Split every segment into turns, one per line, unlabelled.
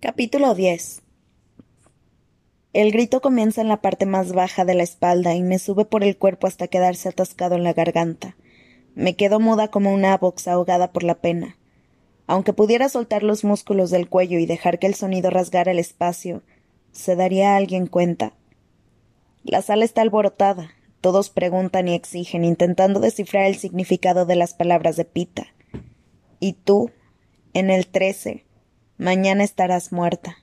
Capítulo 10 El grito comienza en la parte más baja de la espalda y me sube por el cuerpo hasta quedarse atascado en la garganta. Me quedo muda como una box ahogada por la pena. Aunque pudiera soltar los músculos del cuello y dejar que el sonido rasgara el espacio, ¿se daría a alguien cuenta? La sala está alborotada. Todos preguntan y exigen, intentando descifrar el significado de las palabras de Pita. Y tú, en el trece, mañana estarás muerta.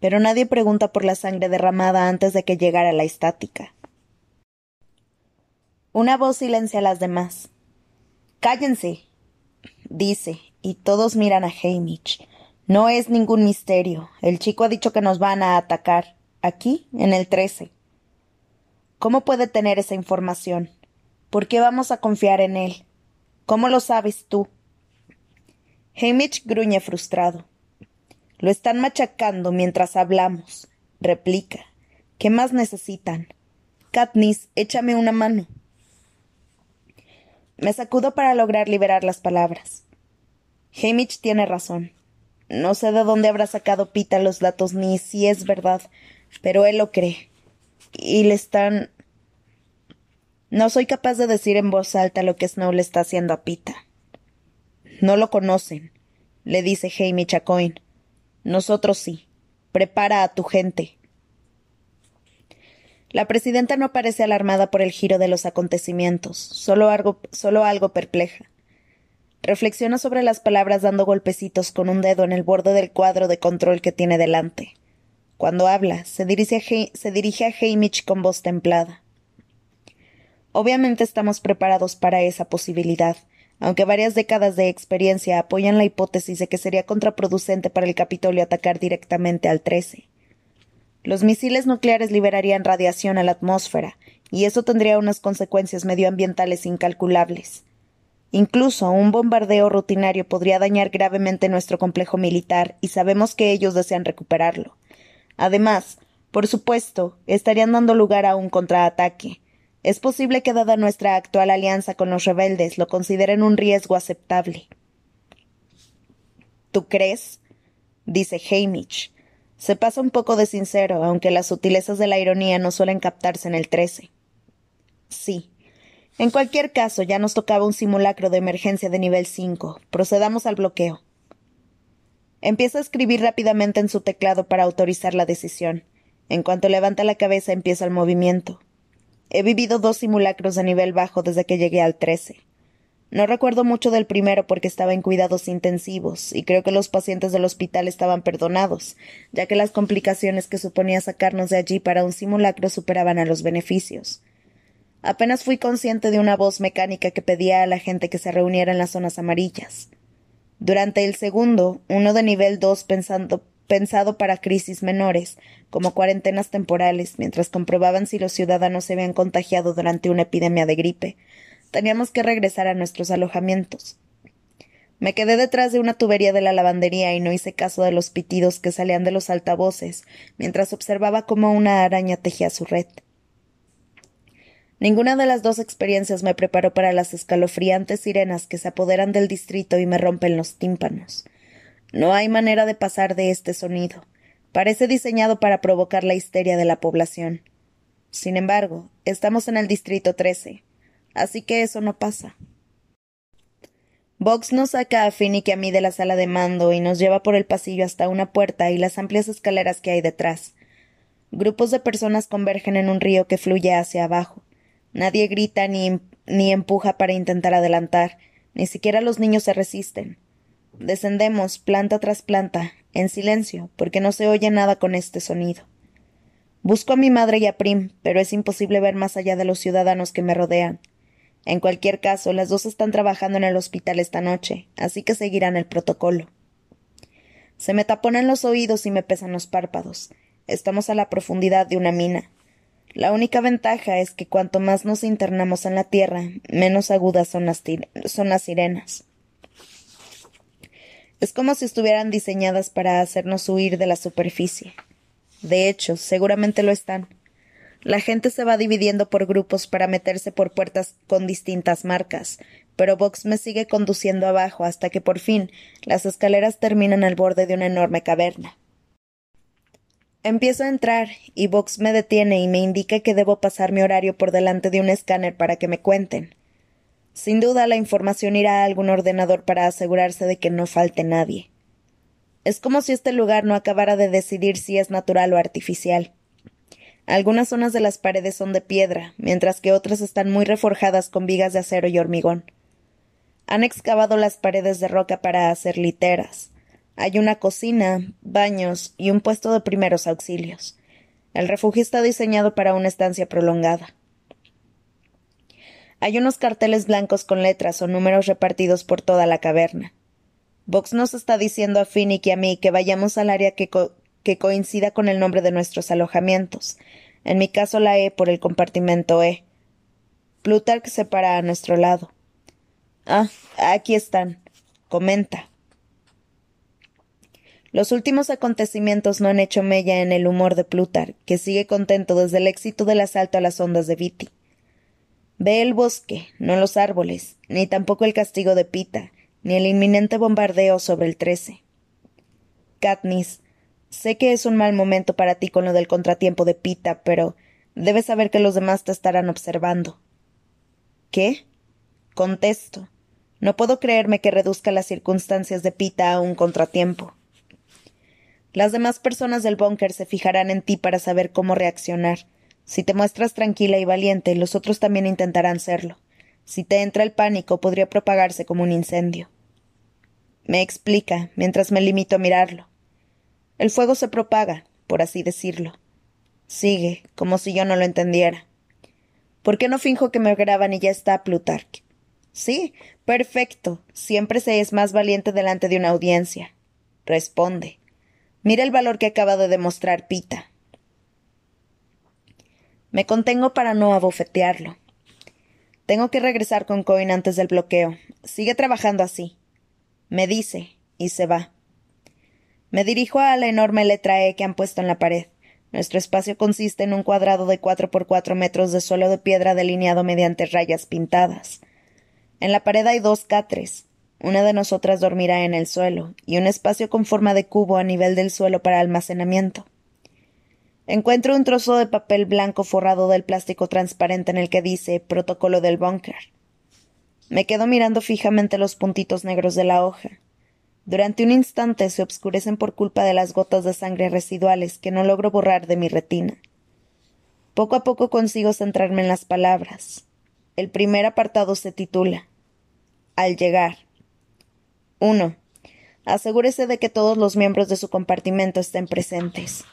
Pero nadie pregunta por la sangre derramada antes de que llegara la estática. Una voz silencia a las demás. Cállense, dice, y todos miran a Hamish. No es ningún misterio. El chico ha dicho que nos van a atacar. Aquí, en el trece. ¿Cómo puede tener esa información? ¿Por qué vamos a confiar en él? ¿Cómo lo sabes tú? Hamish gruñe frustrado. Lo están machacando mientras hablamos, replica. ¿Qué más necesitan? Katniss, échame una mano. Me sacudo para lograr liberar las palabras. Hamish tiene razón. No sé de dónde habrá sacado Pita los datos ni si es verdad, pero él lo cree y le están. No soy capaz de decir en voz alta lo que Snow le está haciendo a Pita. No lo conocen, le dice Hamish a Coin. Nosotros sí. Prepara a tu gente. La presidenta no parece alarmada por el giro de los acontecimientos, solo algo, solo algo perpleja. Reflexiona sobre las palabras dando golpecitos con un dedo en el borde del cuadro de control que tiene delante. Cuando habla, se dirige, a se dirige a con voz templada. Obviamente estamos preparados para esa posibilidad, aunque varias décadas de experiencia apoyan la hipótesis de que sería contraproducente para el Capitolio atacar directamente al 13. Los misiles nucleares liberarían radiación a la atmósfera, y eso tendría unas consecuencias medioambientales incalculables. Incluso un bombardeo rutinario podría dañar gravemente nuestro complejo militar, y sabemos que ellos desean recuperarlo. Además, por supuesto, estarían dando lugar a un contraataque. Es posible que, dada nuestra actual alianza con los rebeldes, lo consideren un riesgo aceptable. ¿Tú crees? dice Hamish. Se pasa un poco de sincero, aunque las sutilezas de la ironía no suelen captarse en el trece. Sí. En cualquier caso, ya nos tocaba un simulacro de emergencia de nivel cinco. Procedamos al bloqueo. Empieza a escribir rápidamente en su teclado para autorizar la decisión. En cuanto levanta la cabeza empieza el movimiento. He vivido dos simulacros de nivel bajo desde que llegué al 13. No recuerdo mucho del primero porque estaba en cuidados intensivos, y creo que los pacientes del hospital estaban perdonados, ya que las complicaciones que suponía sacarnos de allí para un simulacro superaban a los beneficios. Apenas fui consciente de una voz mecánica que pedía a la gente que se reuniera en las zonas amarillas. Durante el segundo, uno de nivel 2 pensado para crisis menores, como cuarentenas temporales, mientras comprobaban si los ciudadanos se habían contagiado durante una epidemia de gripe, teníamos que regresar a nuestros alojamientos. Me quedé detrás de una tubería de la lavandería y no hice caso de los pitidos que salían de los altavoces, mientras observaba cómo una araña tejía su red. Ninguna de las dos experiencias me preparó para las escalofriantes sirenas que se apoderan del distrito y me rompen los tímpanos. No hay manera de pasar de este sonido. Parece diseñado para provocar la histeria de la población. Sin embargo, estamos en el distrito 13, así que eso no pasa. Vox nos saca a Finnick y a mí de la sala de mando y nos lleva por el pasillo hasta una puerta y las amplias escaleras que hay detrás. Grupos de personas convergen en un río que fluye hacia abajo. Nadie grita ni, ni empuja para intentar adelantar, ni siquiera los niños se resisten. Descendemos planta tras planta, en silencio, porque no se oye nada con este sonido. Busco a mi madre y a Prim, pero es imposible ver más allá de los ciudadanos que me rodean. En cualquier caso, las dos están trabajando en el hospital esta noche, así que seguirán el protocolo. Se me taponan los oídos y me pesan los párpados. Estamos a la profundidad de una mina. La única ventaja es que cuanto más nos internamos en la tierra, menos agudas son las, son las sirenas. Es como si estuvieran diseñadas para hacernos huir de la superficie. De hecho, seguramente lo están. La gente se va dividiendo por grupos para meterse por puertas con distintas marcas, pero Vox me sigue conduciendo abajo hasta que por fin las escaleras terminan al borde de una enorme caverna. Empiezo a entrar y Vox me detiene y me indica que debo pasar mi horario por delante de un escáner para que me cuenten. Sin duda la información irá a algún ordenador para asegurarse de que no falte nadie. Es como si este lugar no acabara de decidir si es natural o artificial. Algunas zonas de las paredes son de piedra, mientras que otras están muy reforjadas con vigas de acero y hormigón. Han excavado las paredes de roca para hacer literas, hay una cocina, baños y un puesto de primeros auxilios. El refugio está diseñado para una estancia prolongada. Hay unos carteles blancos con letras o números repartidos por toda la caverna. Vox nos está diciendo a Finnick y a mí que vayamos al área que, que coincida con el nombre de nuestros alojamientos. En mi caso la E por el compartimento E. Plutarch se para a nuestro lado. Ah, aquí están. Comenta. Los últimos acontecimientos no han hecho mella en el humor de Plutar, que sigue contento desde el éxito del asalto a las ondas de Viti. Ve el bosque, no los árboles, ni tampoco el castigo de Pita, ni el inminente bombardeo sobre el trece. Katniss, sé que es un mal momento para ti con lo del contratiempo de Pita, pero debes saber que los demás te estarán observando. ¿Qué? Contesto. No puedo creerme que reduzca las circunstancias de Pita a un contratiempo. Las demás personas del búnker se fijarán en ti para saber cómo reaccionar. Si te muestras tranquila y valiente, los otros también intentarán serlo. Si te entra el pánico, podría propagarse como un incendio. Me explica, mientras me limito a mirarlo. El fuego se propaga, por así decirlo. Sigue, como si yo no lo entendiera. ¿Por qué no finjo que me graban y ya está Plutarch? Sí, perfecto. Siempre se es más valiente delante de una audiencia. Responde. Mira el valor que acaba de demostrar Pita. Me contengo para no abofetearlo. Tengo que regresar con Coin antes del bloqueo. Sigue trabajando así. Me dice, y se va. Me dirijo a la enorme letra E que han puesto en la pared. Nuestro espacio consiste en un cuadrado de cuatro por cuatro metros de suelo de piedra delineado mediante rayas pintadas. En la pared hay dos catres, una de nosotras dormirá en el suelo, y un espacio con forma de cubo a nivel del suelo para almacenamiento. Encuentro un trozo de papel blanco forrado del plástico transparente en el que dice Protocolo del búnker. Me quedo mirando fijamente los puntitos negros de la hoja. Durante un instante se obscurecen por culpa de las gotas de sangre residuales que no logro borrar de mi retina. Poco a poco consigo centrarme en las palabras. El primer apartado se titula Al llegar. 1. Asegúrese de que todos los miembros de su compartimento estén presentes.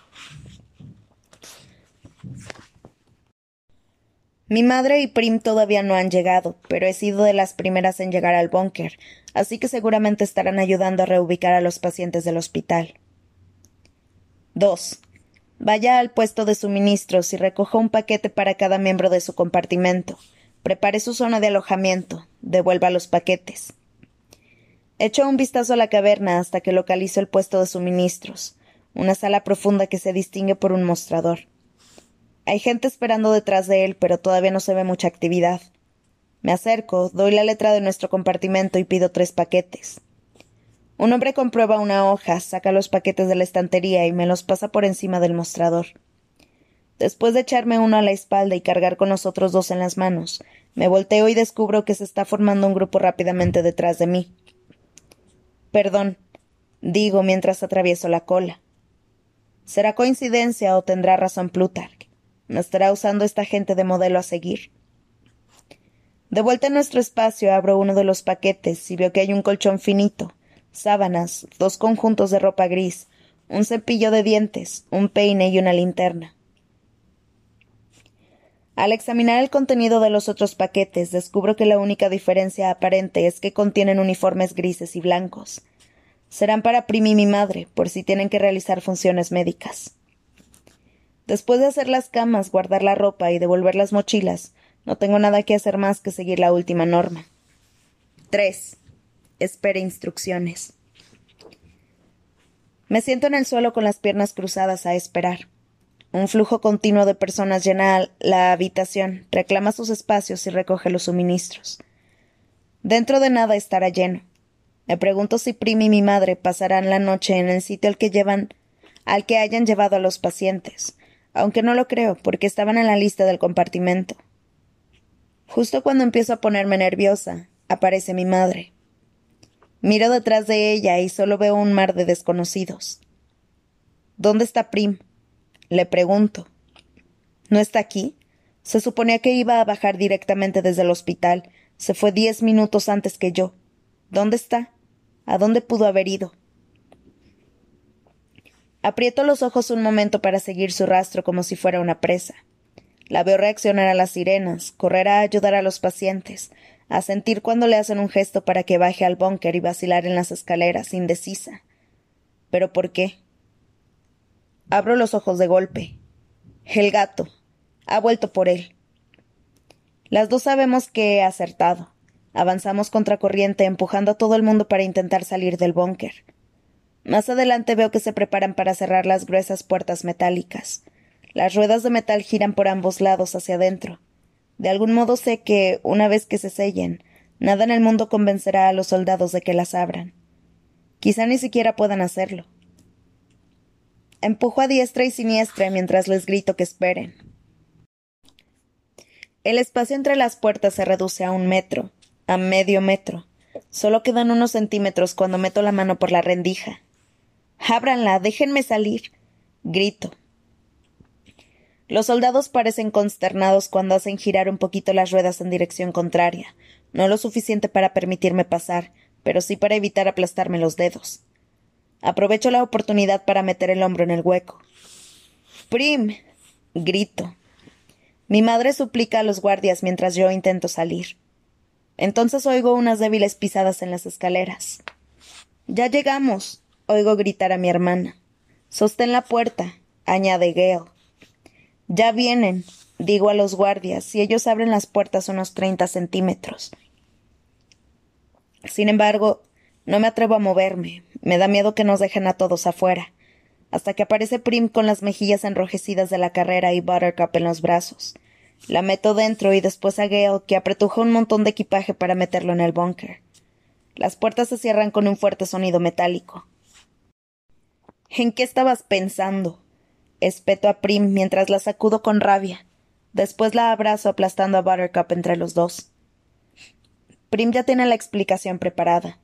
Mi madre y Prim todavía no han llegado, pero he sido de las primeras en llegar al búnker, así que seguramente estarán ayudando a reubicar a los pacientes del hospital. 2. Vaya al puesto de suministros y recoja un paquete para cada miembro de su compartimento. Prepare su zona de alojamiento. Devuelva los paquetes. Echó un vistazo a la caverna hasta que localizó el puesto de suministros, una sala profunda que se distingue por un mostrador. Hay gente esperando detrás de él, pero todavía no se ve mucha actividad. Me acerco, doy la letra de nuestro compartimento y pido tres paquetes. Un hombre comprueba una hoja, saca los paquetes de la estantería y me los pasa por encima del mostrador. Después de echarme uno a la espalda y cargar con los otros dos en las manos, me volteo y descubro que se está formando un grupo rápidamente detrás de mí. Perdón, digo mientras atravieso la cola. ¿Será coincidencia o tendrá razón Plutarch? ¿No estará usando esta gente de modelo a seguir? De vuelta en nuestro espacio abro uno de los paquetes y veo que hay un colchón finito, sábanas, dos conjuntos de ropa gris, un cepillo de dientes, un peine y una linterna. Al examinar el contenido de los otros paquetes, descubro que la única diferencia aparente es que contienen uniformes grises y blancos. Serán para Primi y mi madre, por si tienen que realizar funciones médicas. Después de hacer las camas, guardar la ropa y devolver las mochilas, no tengo nada que hacer más que seguir la última norma. 3. Espere instrucciones. Me siento en el suelo con las piernas cruzadas a esperar. Un flujo continuo de personas llena la habitación, reclama sus espacios y recoge los suministros. Dentro de nada estará lleno. Me pregunto si Prim y mi madre pasarán la noche en el sitio al que llevan al que hayan llevado a los pacientes, aunque no lo creo, porque estaban en la lista del compartimento. Justo cuando empiezo a ponerme nerviosa, aparece mi madre. Miro detrás de ella y solo veo un mar de desconocidos. ¿Dónde está Prim? Le pregunto. ¿No está aquí? Se suponía que iba a bajar directamente desde el hospital. Se fue diez minutos antes que yo. ¿Dónde está? ¿A dónde pudo haber ido? Aprieto los ojos un momento para seguir su rastro como si fuera una presa. La veo reaccionar a las sirenas, correr a ayudar a los pacientes, a sentir cuando le hacen un gesto para que baje al búnker y vacilar en las escaleras, indecisa. ¿Pero por qué? Abro los ojos de golpe. El gato. Ha vuelto por él. Las dos sabemos que he acertado. Avanzamos contracorriente, empujando a todo el mundo para intentar salir del búnker. Más adelante veo que se preparan para cerrar las gruesas puertas metálicas. Las ruedas de metal giran por ambos lados hacia adentro. De algún modo sé que, una vez que se sellen, nada en el mundo convencerá a los soldados de que las abran. Quizá ni siquiera puedan hacerlo. Empujo a diestra y siniestra mientras les grito que esperen. El espacio entre las puertas se reduce a un metro, a medio metro. Solo quedan unos centímetros cuando meto la mano por la rendija. Ábranla, déjenme salir. grito. Los soldados parecen consternados cuando hacen girar un poquito las ruedas en dirección contraria, no lo suficiente para permitirme pasar, pero sí para evitar aplastarme los dedos. Aprovecho la oportunidad para meter el hombro en el hueco. Prim. grito. Mi madre suplica a los guardias mientras yo intento salir. Entonces oigo unas débiles pisadas en las escaleras. Ya llegamos oigo gritar a mi hermana. Sostén la puerta, añade Gale. Ya vienen, digo a los guardias, y ellos abren las puertas unos treinta centímetros. Sin embargo, no me atrevo a moverme. Me da miedo que nos dejen a todos afuera. Hasta que aparece Prim con las mejillas enrojecidas de la carrera y Buttercup en los brazos. La meto dentro y después a Gale, que apretuja un montón de equipaje para meterlo en el búnker. Las puertas se cierran con un fuerte sonido metálico. ¿En qué estabas pensando? Espeto a Prim mientras la sacudo con rabia. Después la abrazo aplastando a Buttercup entre los dos. Prim ya tiene la explicación preparada.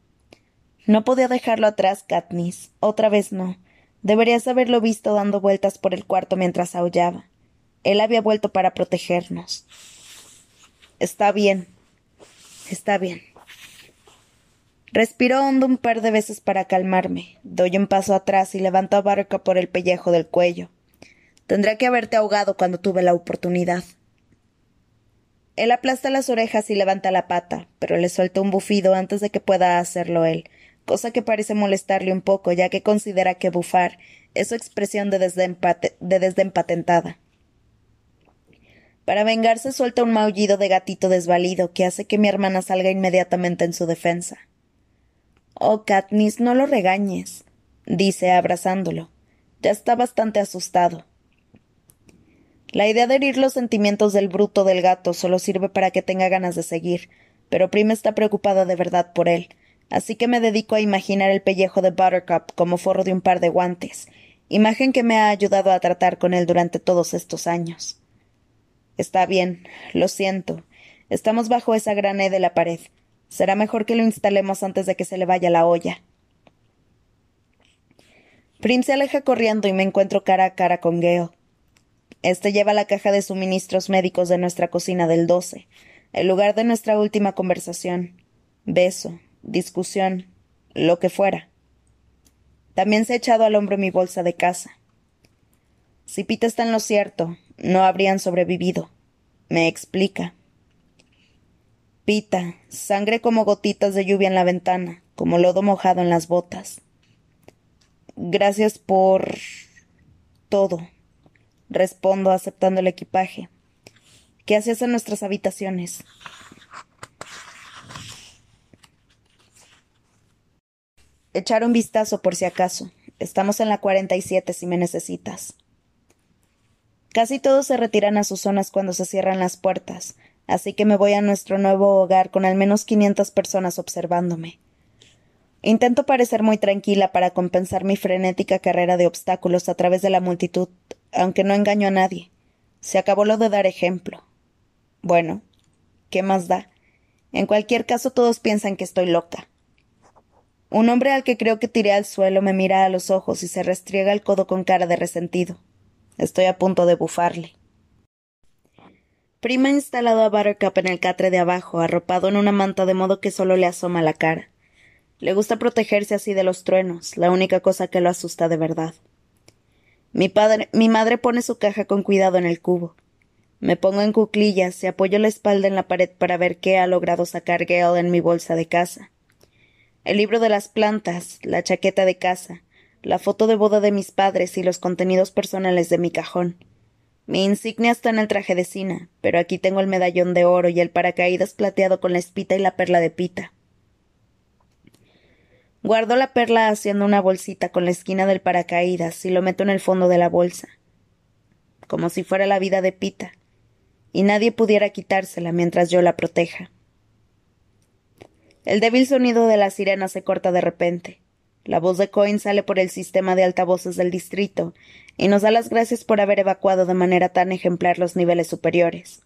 No podía dejarlo atrás, Katniss. Otra vez no. Deberías haberlo visto dando vueltas por el cuarto mientras aullaba. Él había vuelto para protegernos. Está bien. Está bien. Respiro hondo un par de veces para calmarme. Doy un paso atrás y levanto a Barca por el pellejo del cuello. Tendré que haberte ahogado cuando tuve la oportunidad. Él aplasta las orejas y levanta la pata, pero le suelta un bufido antes de que pueda hacerlo él, cosa que parece molestarle un poco, ya que considera que bufar es su expresión de desdén, de desdén patentada. Para vengarse suelta un maullido de gatito desvalido que hace que mi hermana salga inmediatamente en su defensa. Oh, Katniss, no lo regañes, dice abrazándolo. Ya está bastante asustado. La idea de herir los sentimientos del bruto del gato solo sirve para que tenga ganas de seguir, pero Prima está preocupada de verdad por él, así que me dedico a imaginar el pellejo de Buttercup como forro de un par de guantes, imagen que me ha ayudado a tratar con él durante todos estos años. Está bien, lo siento. Estamos bajo esa gran E de la pared. Será mejor que lo instalemos antes de que se le vaya la olla. Prim se aleja corriendo y me encuentro cara a cara con Gale. Este lleva la caja de suministros médicos de nuestra cocina del 12, el lugar de nuestra última conversación. Beso, discusión, lo que fuera. También se ha echado al hombro mi bolsa de casa. Si Pita está en lo cierto, no habrían sobrevivido. Me explica. Pita, sangre como gotitas de lluvia en la ventana, como lodo mojado en las botas. Gracias por todo, respondo aceptando el equipaje. ¿Qué hacías en nuestras habitaciones? Echar un vistazo por si acaso. Estamos en la 47 si me necesitas. Casi todos se retiran a sus zonas cuando se cierran las puertas, así que me voy a nuestro nuevo hogar con al menos quinientas personas observándome. Intento parecer muy tranquila para compensar mi frenética carrera de obstáculos a través de la multitud, aunque no engaño a nadie. Se acabó lo de dar ejemplo. Bueno, ¿qué más da? En cualquier caso todos piensan que estoy loca. Un hombre al que creo que tiré al suelo me mira a los ojos y se restriega el codo con cara de resentido. Estoy a punto de bufarle. Prima ha instalado a Buttercup en el catre de abajo, arropado en una manta de modo que solo le asoma la cara. Le gusta protegerse así de los truenos, la única cosa que lo asusta de verdad. Mi, padre, mi madre pone su caja con cuidado en el cubo. Me pongo en cuclillas y apoyo la espalda en la pared para ver qué ha logrado sacar Gale en mi bolsa de casa. El libro de las plantas, la chaqueta de casa, la foto de boda de mis padres y los contenidos personales de mi cajón. Mi insignia está en el traje de Sina, pero aquí tengo el medallón de oro y el paracaídas plateado con la espita y la perla de pita. Guardo la perla haciendo una bolsita con la esquina del paracaídas y lo meto en el fondo de la bolsa, como si fuera la vida de Pita, y nadie pudiera quitársela mientras yo la proteja. El débil sonido de la sirena se corta de repente. La voz de Coin sale por el sistema de altavoces del distrito y nos da las gracias por haber evacuado de manera tan ejemplar los niveles superiores.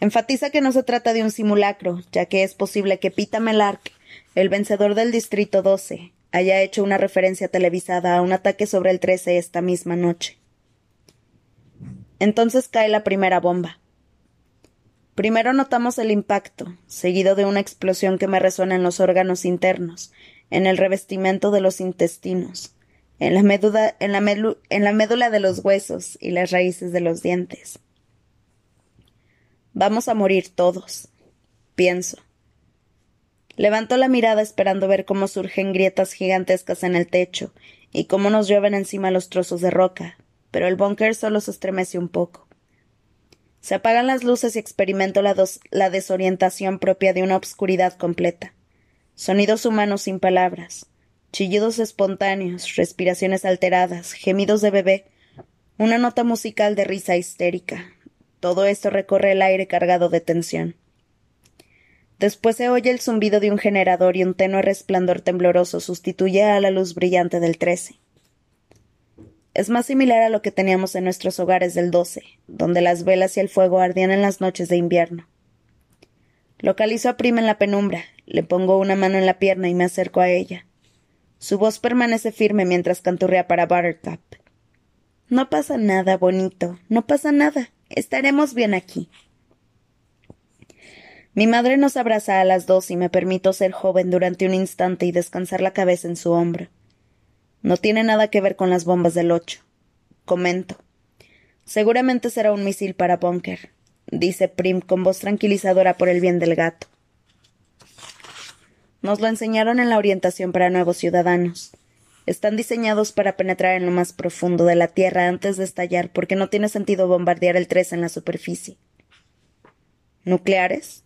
Enfatiza que no se trata de un simulacro, ya que es posible que Pita Melark el vencedor del Distrito 12 haya hecho una referencia televisada a un ataque sobre el 13 esta misma noche. Entonces cae la primera bomba. Primero notamos el impacto, seguido de una explosión que me resuena en los órganos internos, en el revestimiento de los intestinos, en la, médula, en la, médula de los huesos y las raíces de los dientes. Vamos a morir todos, pienso. Levanto la mirada esperando ver cómo surgen grietas gigantescas en el techo y cómo nos llueven encima los trozos de roca, pero el búnker solo se estremece un poco. Se apagan las luces y experimento la desorientación propia de una obscuridad completa. Sonidos humanos sin palabras, chillidos espontáneos, respiraciones alteradas, gemidos de bebé, una nota musical de risa histérica. Todo esto recorre el aire cargado de tensión. Después se oye el zumbido de un generador y un tenue resplandor tembloroso sustituye a la luz brillante del 13. Es más similar a lo que teníamos en nuestros hogares del 12, donde las velas y el fuego ardían en las noches de invierno. Localizo a Prima en la penumbra, le pongo una mano en la pierna y me acerco a ella. Su voz permanece firme mientras canturrea para Buttercup. No pasa nada, bonito, no pasa nada. Estaremos bien aquí. Mi madre nos abraza a las dos y me permito ser joven durante un instante y descansar la cabeza en su hombro. No tiene nada que ver con las bombas del ocho. Comento. Seguramente será un misil para Bunker, dice Prim con voz tranquilizadora por el bien del gato. Nos lo enseñaron en la orientación para nuevos ciudadanos. Están diseñados para penetrar en lo más profundo de la Tierra antes de estallar porque no tiene sentido bombardear el 3 en la superficie. ¿Nucleares?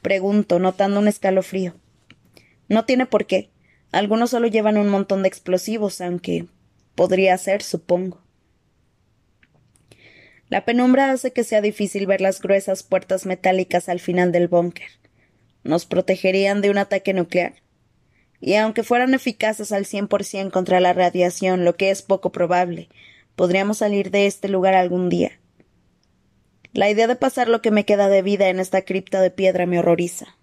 Pregunto, notando un escalofrío. No tiene por qué. Algunos solo llevan un montón de explosivos, aunque podría ser, supongo. La penumbra hace que sea difícil ver las gruesas puertas metálicas al final del búnker. ¿Nos protegerían de un ataque nuclear? Y aunque fueran eficaces al cien por cien contra la radiación, lo que es poco probable, podríamos salir de este lugar algún día. La idea de pasar lo que me queda de vida en esta cripta de piedra me horroriza.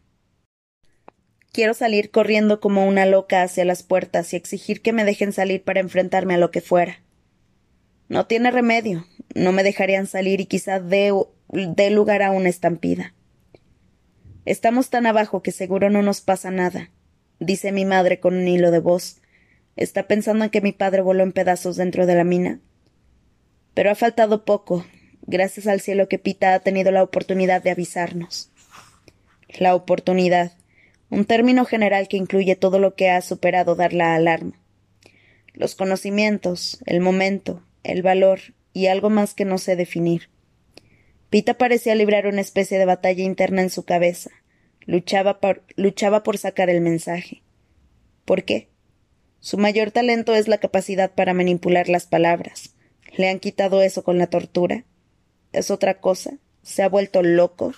Quiero salir corriendo como una loca hacia las puertas y exigir que me dejen salir para enfrentarme a lo que fuera. No tiene remedio, no me dejarían salir y quizá dé, lugar a una estampida. Estamos tan abajo que seguro no nos pasa nada, dice mi madre con un hilo de voz. ¿Está pensando en que mi padre voló en pedazos dentro de la mina? Pero ha faltado poco, Gracias al cielo que Pita ha tenido la oportunidad de avisarnos. La oportunidad, un término general que incluye todo lo que ha superado dar la alarma. Los conocimientos, el momento, el valor y algo más que no sé definir. Pita parecía librar una especie de batalla interna en su cabeza. Luchaba por, luchaba por sacar el mensaje. ¿Por qué? Su mayor talento es la capacidad para manipular las palabras. ¿Le han quitado eso con la tortura? ¿Es otra cosa? ¿Se ha vuelto loco?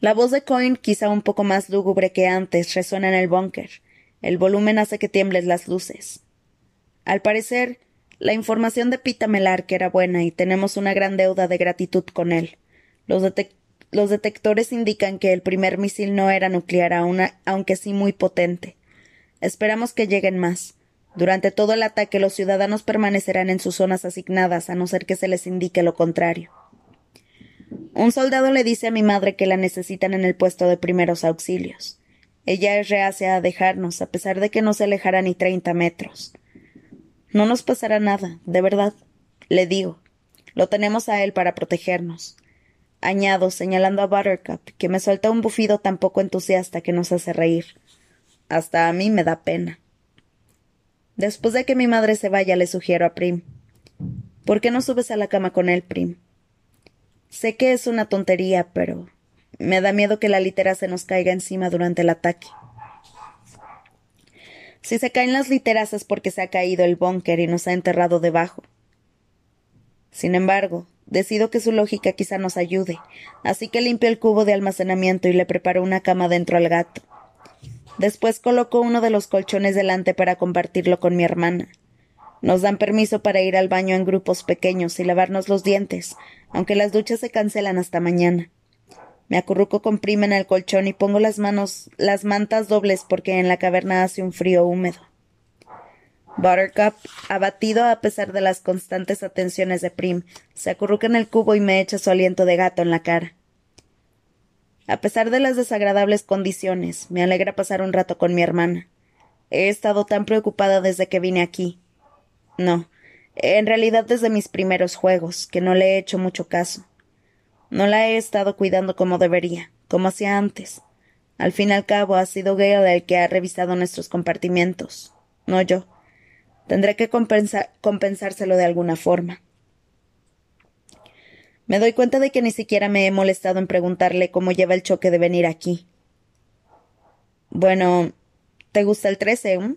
La voz de Coin, quizá un poco más lúgubre que antes, resuena en el búnker. El volumen hace que tiemblen las luces. Al parecer, la información de Pita Melark era buena y tenemos una gran deuda de gratitud con él. Los, los detectores indican que el primer misil no era nuclear, aunque sí muy potente. Esperamos que lleguen más. Durante todo el ataque los ciudadanos permanecerán en sus zonas asignadas, a no ser que se les indique lo contrario. Un soldado le dice a mi madre que la necesitan en el puesto de primeros auxilios. Ella es reacia a dejarnos, a pesar de que no se alejará ni treinta metros. No nos pasará nada, de verdad, le digo. Lo tenemos a él para protegernos. Añado, señalando a Buttercup, que me suelta un bufido tan poco entusiasta que nos hace reír. Hasta a mí me da pena. Después de que mi madre se vaya, le sugiero a Prim. ¿Por qué no subes a la cama con él, Prim? Sé que es una tontería, pero me da miedo que la litera se nos caiga encima durante el ataque. Si se caen las literas es porque se ha caído el búnker y nos ha enterrado debajo. Sin embargo, decido que su lógica quizá nos ayude, así que limpio el cubo de almacenamiento y le preparo una cama dentro al gato. Después coloco uno de los colchones delante para compartirlo con mi hermana. Nos dan permiso para ir al baño en grupos pequeños y lavarnos los dientes, aunque las duchas se cancelan hasta mañana. Me acurruco con prima en el colchón y pongo las manos, las mantas dobles porque en la caverna hace un frío húmedo. Buttercup, abatido a pesar de las constantes atenciones de Prim, se acurruca en el cubo y me echa su aliento de gato en la cara. A pesar de las desagradables condiciones, me alegra pasar un rato con mi hermana. He estado tan preocupada desde que vine aquí. No, en realidad desde mis primeros juegos, que no le he hecho mucho caso. No la he estado cuidando como debería, como hacía antes. Al fin y al cabo ha sido Gale el que ha revisado nuestros compartimientos, no yo. Tendré que compensárselo de alguna forma. Me doy cuenta de que ni siquiera me he molestado en preguntarle cómo lleva el choque de venir aquí. Bueno, ¿te gusta el 13? Eh?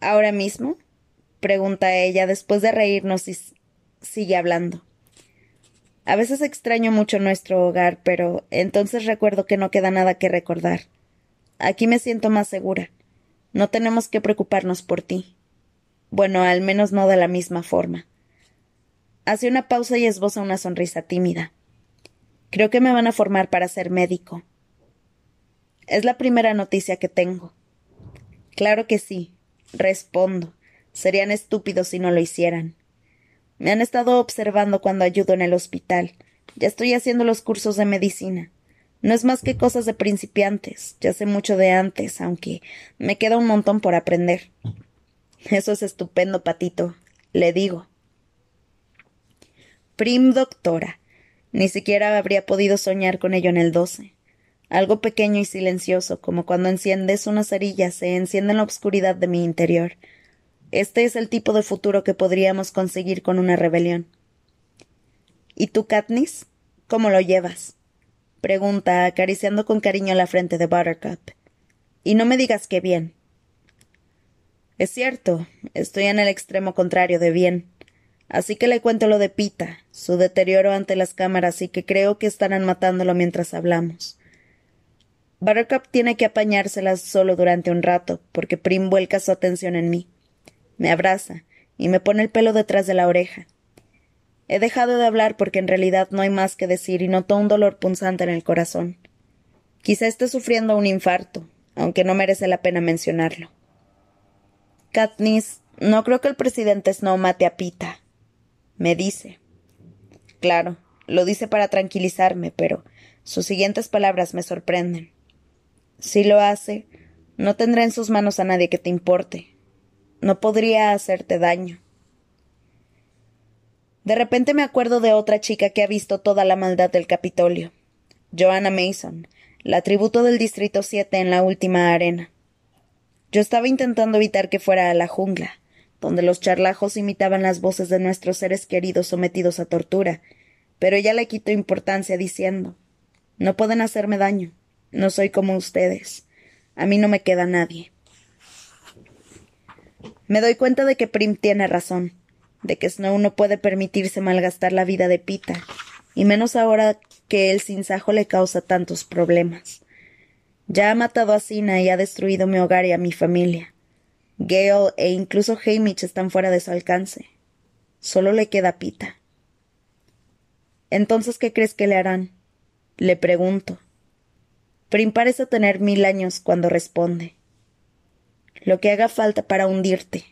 ¿Ahora mismo? pregunta ella después de reírnos y sigue hablando. A veces extraño mucho nuestro hogar, pero entonces recuerdo que no queda nada que recordar. Aquí me siento más segura. No tenemos que preocuparnos por ti. Bueno, al menos no de la misma forma. Hace una pausa y esboza una sonrisa tímida. Creo que me van a formar para ser médico. Es la primera noticia que tengo. Claro que sí, respondo. Serían estúpidos si no lo hicieran. Me han estado observando cuando ayudo en el hospital. Ya estoy haciendo los cursos de medicina. No es más que cosas de principiantes. Ya sé mucho de antes, aunque me queda un montón por aprender. Eso es estupendo, Patito. Le digo. Prim doctora. Ni siquiera habría podido soñar con ello en el doce. Algo pequeño y silencioso, como cuando enciendes una cerilla, se enciende en la oscuridad de mi interior. Este es el tipo de futuro que podríamos conseguir con una rebelión. ¿Y tú, Katniss? ¿Cómo lo llevas? pregunta, acariciando con cariño la frente de Buttercup. Y no me digas que bien. Es cierto, estoy en el extremo contrario de bien. Así que le cuento lo de Pita, su deterioro ante las cámaras y que creo que estarán matándolo mientras hablamos. Buttercup tiene que apañárselas solo durante un rato, porque Prim vuelca su atención en mí. Me abraza y me pone el pelo detrás de la oreja. He dejado de hablar porque en realidad no hay más que decir y noto un dolor punzante en el corazón. Quizá esté sufriendo un infarto, aunque no merece la pena mencionarlo. Katniss, no creo que el presidente Snow mate a Pita, me dice. Claro, lo dice para tranquilizarme, pero sus siguientes palabras me sorprenden. Si lo hace, no tendrá en sus manos a nadie que te importe. No podría hacerte daño. De repente me acuerdo de otra chica que ha visto toda la maldad del Capitolio. Joanna Mason, la tributo del Distrito 7 en la última arena. Yo estaba intentando evitar que fuera a la jungla, donde los charlajos imitaban las voces de nuestros seres queridos sometidos a tortura, pero ella le quitó importancia diciendo No pueden hacerme daño, no soy como ustedes, a mí no me queda nadie. Me doy cuenta de que Prim tiene razón, de que Snow no puede permitirse malgastar la vida de Pita, y menos ahora que el sinsajo le causa tantos problemas. Ya ha matado a Sina y ha destruido mi hogar y a mi familia. Gale e incluso Hamish están fuera de su alcance. Solo le queda Pita. Entonces, ¿qué crees que le harán? Le pregunto. Prim parece tener mil años cuando responde. Lo que haga falta para hundirte,